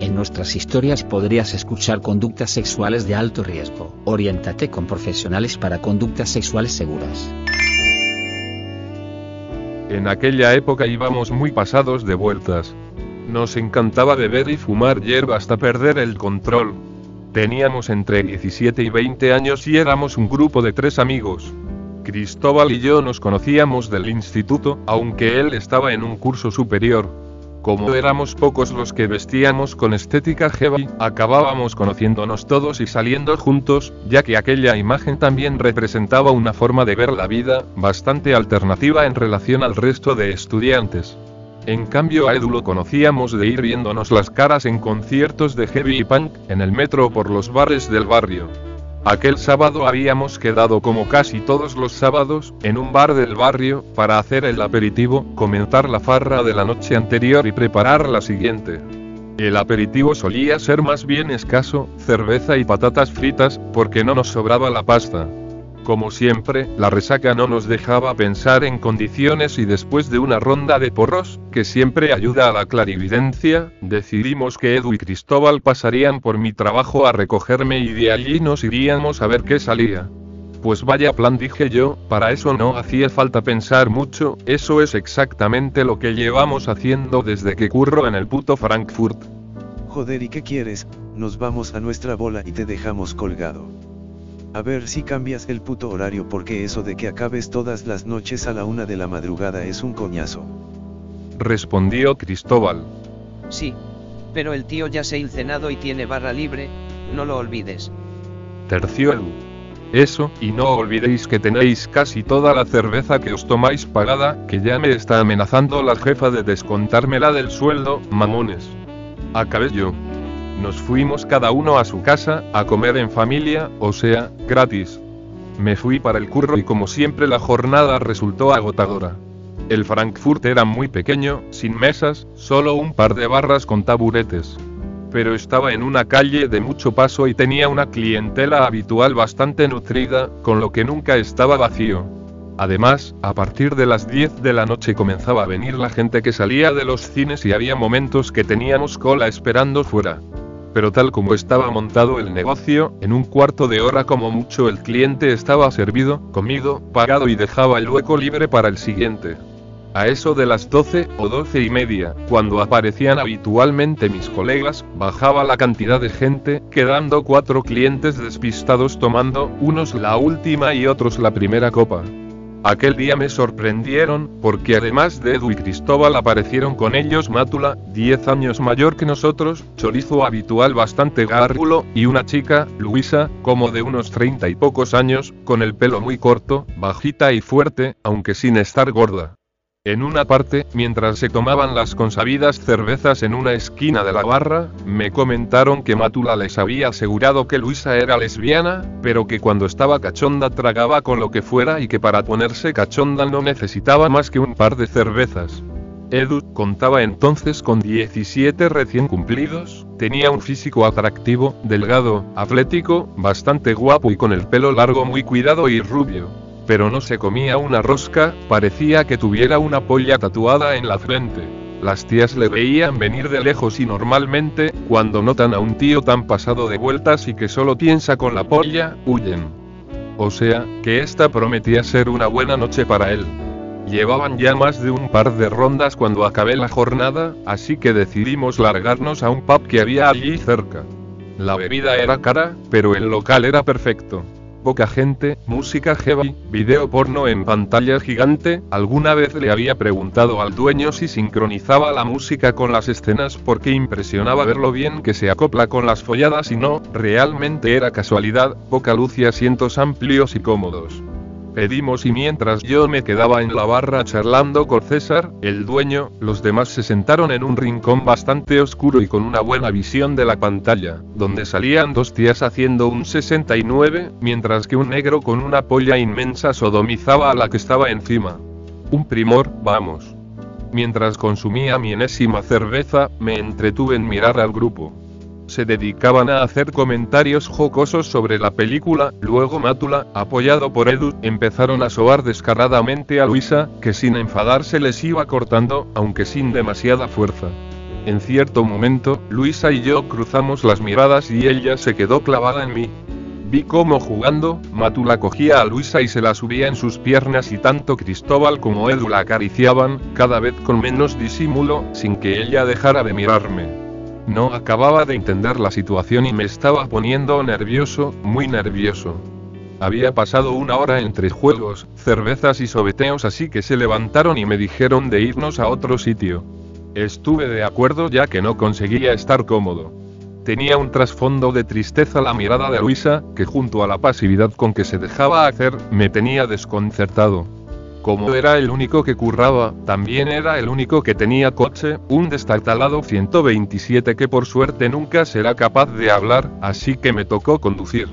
En nuestras historias podrías escuchar conductas sexuales de alto riesgo. Oriéntate con profesionales para conductas sexuales seguras. En aquella época íbamos muy pasados de vueltas. Nos encantaba beber y fumar hierba hasta perder el control. Teníamos entre 17 y 20 años y éramos un grupo de tres amigos. Cristóbal y yo nos conocíamos del instituto, aunque él estaba en un curso superior. Como éramos pocos los que vestíamos con estética heavy, acabábamos conociéndonos todos y saliendo juntos, ya que aquella imagen también representaba una forma de ver la vida, bastante alternativa en relación al resto de estudiantes. En cambio a Edu lo conocíamos de ir viéndonos las caras en conciertos de heavy y punk, en el metro o por los bares del barrio. Aquel sábado habíamos quedado como casi todos los sábados, en un bar del barrio, para hacer el aperitivo, comentar la farra de la noche anterior y preparar la siguiente. El aperitivo solía ser más bien escaso, cerveza y patatas fritas, porque no nos sobraba la pasta. Como siempre, la resaca no nos dejaba pensar en condiciones y después de una ronda de porros, que siempre ayuda a la clarividencia, decidimos que Edu y Cristóbal pasarían por mi trabajo a recogerme y de allí nos iríamos a ver qué salía. Pues vaya plan dije yo, para eso no hacía falta pensar mucho, eso es exactamente lo que llevamos haciendo desde que curro en el puto Frankfurt. Joder, ¿y qué quieres? Nos vamos a nuestra bola y te dejamos colgado. A ver si cambias el puto horario porque eso de que acabes todas las noches a la una de la madrugada es un coñazo. Respondió Cristóbal. Sí. Pero el tío ya se ha cenado y tiene barra libre, no lo olvides. Terció Edu. Eso, y no olvidéis que tenéis casi toda la cerveza que os tomáis pagada, que ya me está amenazando la jefa de descontármela del sueldo, mamones. Acabé yo. Nos fuimos cada uno a su casa, a comer en familia, o sea, gratis. Me fui para el curro y como siempre la jornada resultó agotadora. El Frankfurt era muy pequeño, sin mesas, solo un par de barras con taburetes. Pero estaba en una calle de mucho paso y tenía una clientela habitual bastante nutrida, con lo que nunca estaba vacío. Además, a partir de las 10 de la noche comenzaba a venir la gente que salía de los cines y había momentos que teníamos cola esperando fuera pero tal como estaba montado el negocio, en un cuarto de hora como mucho el cliente estaba servido, comido, pagado y dejaba el hueco libre para el siguiente. A eso de las 12 o 12 y media, cuando aparecían habitualmente mis colegas, bajaba la cantidad de gente, quedando cuatro clientes despistados tomando, unos la última y otros la primera copa. Aquel día me sorprendieron, porque además de Edu y Cristóbal aparecieron con ellos Mátula, 10 años mayor que nosotros, chorizo habitual bastante gárgulo, y una chica, Luisa, como de unos 30 y pocos años, con el pelo muy corto, bajita y fuerte, aunque sin estar gorda. En una parte, mientras se tomaban las consabidas cervezas en una esquina de la barra, me comentaron que Mátula les había asegurado que Luisa era lesbiana, pero que cuando estaba cachonda tragaba con lo que fuera y que para ponerse cachonda no necesitaba más que un par de cervezas. Edu contaba entonces con 17 recién cumplidos, tenía un físico atractivo, delgado, atlético, bastante guapo y con el pelo largo muy cuidado y rubio pero no se comía una rosca, parecía que tuviera una polla tatuada en la frente. Las tías le veían venir de lejos y normalmente, cuando notan a un tío tan pasado de vueltas y que solo piensa con la polla, huyen. O sea, que esta prometía ser una buena noche para él. Llevaban ya más de un par de rondas cuando acabé la jornada, así que decidimos largarnos a un pub que había allí cerca. La bebida era cara, pero el local era perfecto poca gente, música heavy, video porno en pantalla gigante, alguna vez le había preguntado al dueño si sincronizaba la música con las escenas porque impresionaba ver lo bien que se acopla con las folladas y no, realmente era casualidad, poca luz y asientos amplios y cómodos. Despedimos y mientras yo me quedaba en la barra charlando con César, el dueño, los demás se sentaron en un rincón bastante oscuro y con una buena visión de la pantalla, donde salían dos tías haciendo un 69, mientras que un negro con una polla inmensa sodomizaba a la que estaba encima. Un primor, vamos. Mientras consumía mi enésima cerveza, me entretuve en mirar al grupo se dedicaban a hacer comentarios jocosos sobre la película, luego Mátula, apoyado por Edu, empezaron a sobar descaradamente a Luisa, que sin enfadarse les iba cortando, aunque sin demasiada fuerza. En cierto momento, Luisa y yo cruzamos las miradas y ella se quedó clavada en mí. Vi cómo jugando, Mátula cogía a Luisa y se la subía en sus piernas y tanto Cristóbal como Edu la acariciaban, cada vez con menos disimulo, sin que ella dejara de mirarme. No acababa de entender la situación y me estaba poniendo nervioso, muy nervioso. Había pasado una hora entre juegos, cervezas y sobeteos así que se levantaron y me dijeron de irnos a otro sitio. Estuve de acuerdo ya que no conseguía estar cómodo. Tenía un trasfondo de tristeza la mirada de Luisa, que junto a la pasividad con que se dejaba hacer, me tenía desconcertado. Como era el único que curraba, también era el único que tenía coche, un destartalado 127 que por suerte nunca será capaz de hablar, así que me tocó conducir.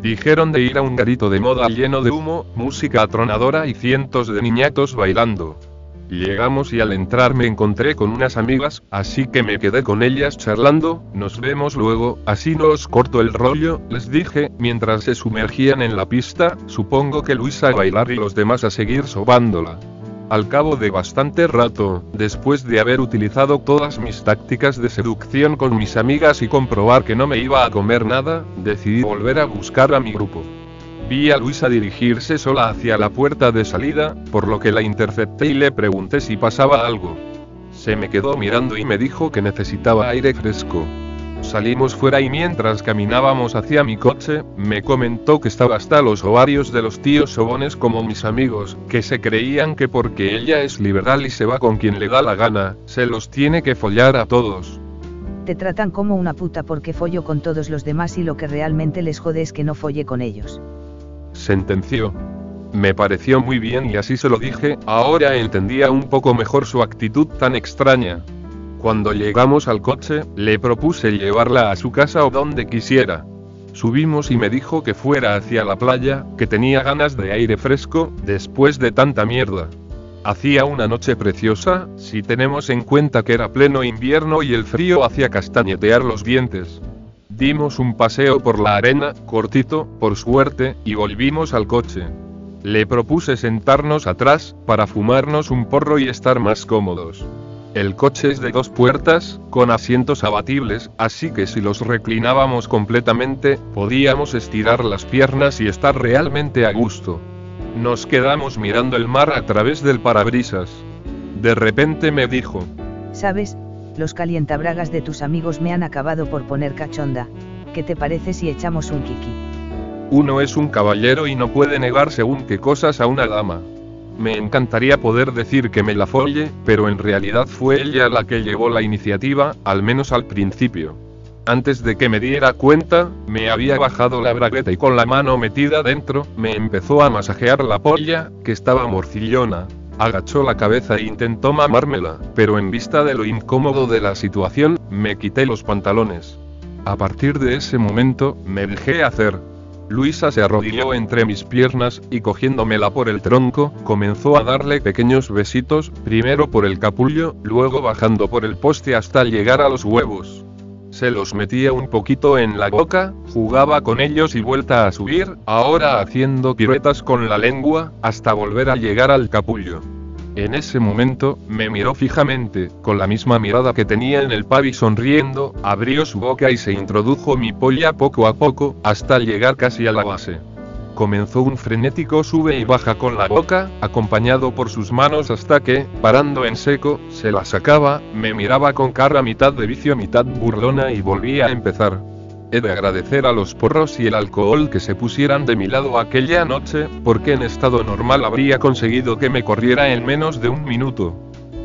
Dijeron de ir a un garito de moda lleno de humo, música atronadora y cientos de niñatos bailando. Llegamos y al entrar me encontré con unas amigas, así que me quedé con ellas charlando, nos vemos luego, así no os corto el rollo, les dije, mientras se sumergían en la pista, supongo que Luisa a bailar y los demás a seguir sobándola. Al cabo de bastante rato, después de haber utilizado todas mis tácticas de seducción con mis amigas y comprobar que no me iba a comer nada, decidí volver a buscar a mi grupo. Vi a Luisa dirigirse sola hacia la puerta de salida, por lo que la intercepté y le pregunté si pasaba algo. Se me quedó mirando y me dijo que necesitaba aire fresco. Salimos fuera y mientras caminábamos hacia mi coche, me comentó que estaba hasta los ovarios de los tíos sobones como mis amigos, que se creían que porque ella es liberal y se va con quien le da la gana, se los tiene que follar a todos. Te tratan como una puta porque follo con todos los demás y lo que realmente les jode es que no folle con ellos sentenció. Me pareció muy bien y así se lo dije, ahora entendía un poco mejor su actitud tan extraña. Cuando llegamos al coche, le propuse llevarla a su casa o donde quisiera. Subimos y me dijo que fuera hacia la playa, que tenía ganas de aire fresco, después de tanta mierda. Hacía una noche preciosa, si tenemos en cuenta que era pleno invierno y el frío hacía castañetear los dientes. Dimos un paseo por la arena, cortito, por suerte, y volvimos al coche. Le propuse sentarnos atrás, para fumarnos un porro y estar más cómodos. El coche es de dos puertas, con asientos abatibles, así que si los reclinábamos completamente, podíamos estirar las piernas y estar realmente a gusto. Nos quedamos mirando el mar a través del parabrisas. De repente me dijo, ¿Sabes? Los calientabragas de tus amigos me han acabado por poner cachonda, ¿qué te parece si echamos un kiki? Uno es un caballero y no puede negar según qué cosas a una dama. Me encantaría poder decir que me la folle, pero en realidad fue ella la que llevó la iniciativa, al menos al principio. Antes de que me diera cuenta, me había bajado la bragueta y con la mano metida dentro, me empezó a masajear la polla, que estaba morcillona, Agachó la cabeza e intentó mamármela, pero en vista de lo incómodo de la situación, me quité los pantalones. A partir de ese momento, me dejé hacer. Luisa se arrodilló entre mis piernas, y cogiéndomela por el tronco, comenzó a darle pequeños besitos, primero por el capullo, luego bajando por el poste hasta llegar a los huevos se los metía un poquito en la boca, jugaba con ellos y vuelta a subir, ahora haciendo piruetas con la lengua, hasta volver a llegar al capullo. En ese momento, me miró fijamente, con la misma mirada que tenía en el pavi sonriendo, abrió su boca y se introdujo mi polla poco a poco, hasta llegar casi a la base comenzó un frenético sube y baja con la boca, acompañado por sus manos hasta que, parando en seco, se la sacaba, me miraba con cara mitad de vicio mitad burlona y volvía a empezar. He de agradecer a los porros y el alcohol que se pusieran de mi lado aquella noche, porque en estado normal habría conseguido que me corriera en menos de un minuto.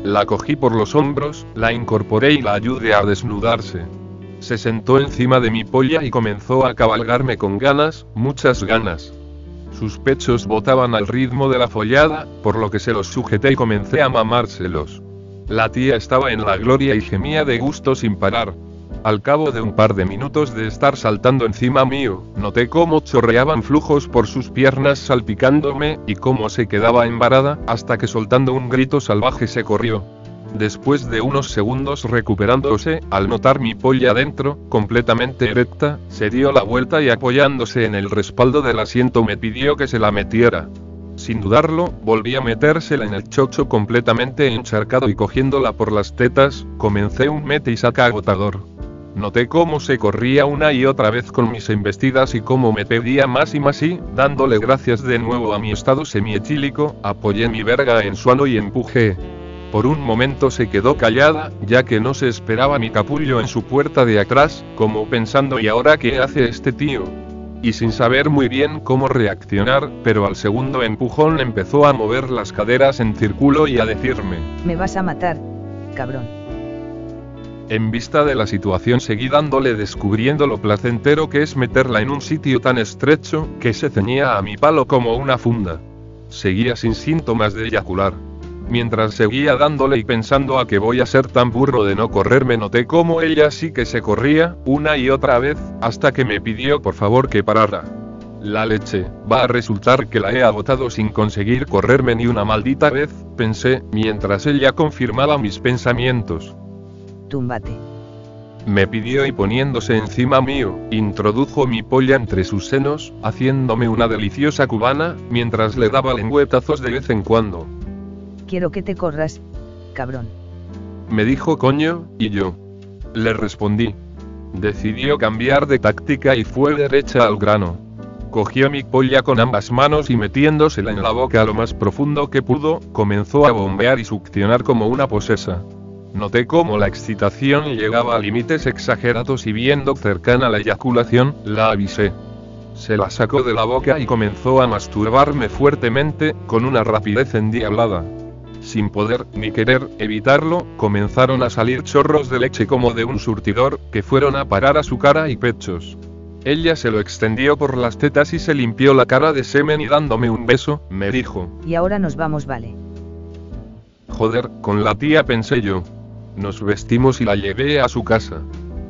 La cogí por los hombros, la incorporé y la ayudé a desnudarse. Se sentó encima de mi polla y comenzó a cabalgarme con ganas, muchas ganas. Sus pechos botaban al ritmo de la follada, por lo que se los sujeté y comencé a mamárselos. La tía estaba en la gloria y gemía de gusto sin parar. Al cabo de un par de minutos de estar saltando encima mío, noté cómo chorreaban flujos por sus piernas salpicándome, y cómo se quedaba embarada, hasta que soltando un grito salvaje se corrió. Después de unos segundos recuperándose, al notar mi polla dentro, completamente erecta, se dio la vuelta y apoyándose en el respaldo del asiento me pidió que se la metiera. Sin dudarlo, volví a metérsela en el chocho completamente encharcado y cogiéndola por las tetas, comencé un mete y saca agotador. Noté cómo se corría una y otra vez con mis embestidas y cómo me pedía más y más y, dándole gracias de nuevo a mi estado semietílico, apoyé mi verga en su ano y empujé. Por un momento se quedó callada, ya que no se esperaba mi capullo en su puerta de atrás, como pensando ¿y ahora qué hace este tío? Y sin saber muy bien cómo reaccionar, pero al segundo empujón empezó a mover las caderas en círculo y a decirme, Me vas a matar, cabrón. En vista de la situación seguí dándole descubriendo lo placentero que es meterla en un sitio tan estrecho, que se ceñía a mi palo como una funda. Seguía sin síntomas de eyacular. Mientras seguía dándole y pensando a que voy a ser tan burro de no correrme noté como ella sí que se corría, una y otra vez, hasta que me pidió por favor que parara. La leche, va a resultar que la he agotado sin conseguir correrme ni una maldita vez, pensé, mientras ella confirmaba mis pensamientos. Me pidió y poniéndose encima mío, introdujo mi polla entre sus senos, haciéndome una deliciosa cubana, mientras le daba lengüetazos de vez en cuando. Quiero que te corras, cabrón. Me dijo coño, y yo. Le respondí. Decidió cambiar de táctica y fue derecha al grano. Cogió mi polla con ambas manos y metiéndosela en la boca lo más profundo que pudo, comenzó a bombear y succionar como una posesa. Noté cómo la excitación llegaba a límites exagerados y viendo cercana la eyaculación, la avisé. Se la sacó de la boca y comenzó a masturbarme fuertemente, con una rapidez endiablada. Sin poder, ni querer, evitarlo, comenzaron a salir chorros de leche como de un surtidor, que fueron a parar a su cara y pechos. Ella se lo extendió por las tetas y se limpió la cara de semen y dándome un beso, me dijo. Y ahora nos vamos, vale. Joder, con la tía pensé yo. Nos vestimos y la llevé a su casa.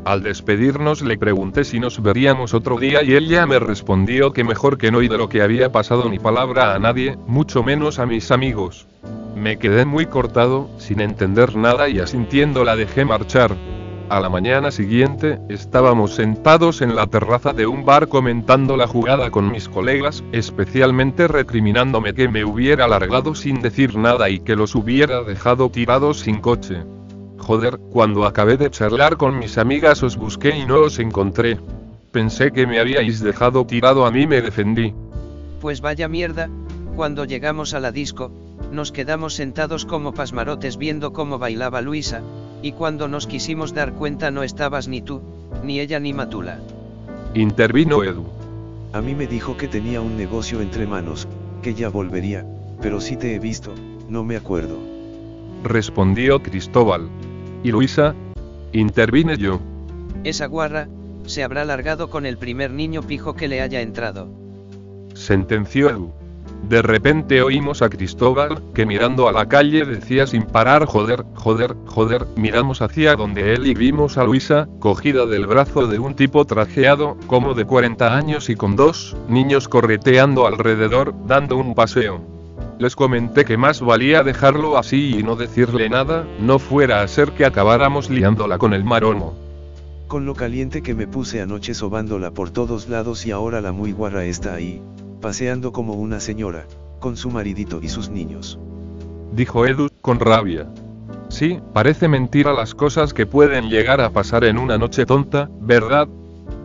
Al despedirnos le pregunté si nos veríamos otro día y ella me respondió que mejor que no y de lo que había pasado ni palabra a nadie, mucho menos a mis amigos. Me quedé muy cortado, sin entender nada y asintiendo la dejé marchar. A la mañana siguiente, estábamos sentados en la terraza de un bar comentando la jugada con mis colegas, especialmente recriminándome que me hubiera largado sin decir nada y que los hubiera dejado tirados sin coche. Joder, cuando acabé de charlar con mis amigas os busqué y no os encontré. Pensé que me habíais dejado tirado a mí me defendí. Pues vaya mierda, cuando llegamos a la disco, nos quedamos sentados como pasmarotes viendo cómo bailaba Luisa, y cuando nos quisimos dar cuenta no estabas ni tú, ni ella ni Matula. Intervino Edu. A mí me dijo que tenía un negocio entre manos, que ya volvería, pero si te he visto, no me acuerdo. Respondió Cristóbal. ¿Y Luisa? Intervine yo. Esa guarra, se habrá largado con el primer niño pijo que le haya entrado. Sentenció Edu. De repente oímos a Cristóbal, que mirando a la calle decía sin parar joder, joder, joder, miramos hacia donde él y vimos a Luisa, cogida del brazo de un tipo trajeado, como de 40 años y con dos niños correteando alrededor, dando un paseo. Les comenté que más valía dejarlo así y no decirle nada, no fuera a ser que acabáramos liándola con el maromo. Con lo caliente que me puse anoche sobándola por todos lados y ahora la muy guarra está ahí, paseando como una señora, con su maridito y sus niños. Dijo Edu, con rabia. Sí, parece mentira las cosas que pueden llegar a pasar en una noche tonta, ¿verdad?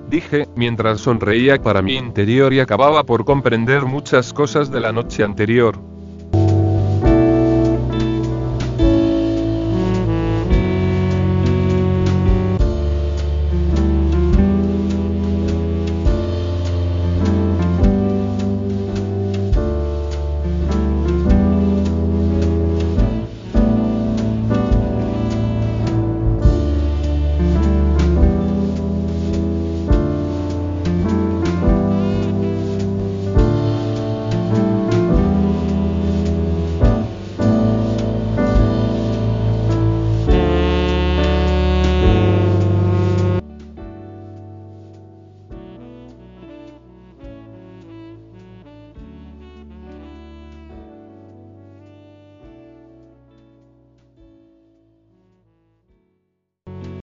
Dije, mientras sonreía para mi interior y acababa por comprender muchas cosas de la noche anterior.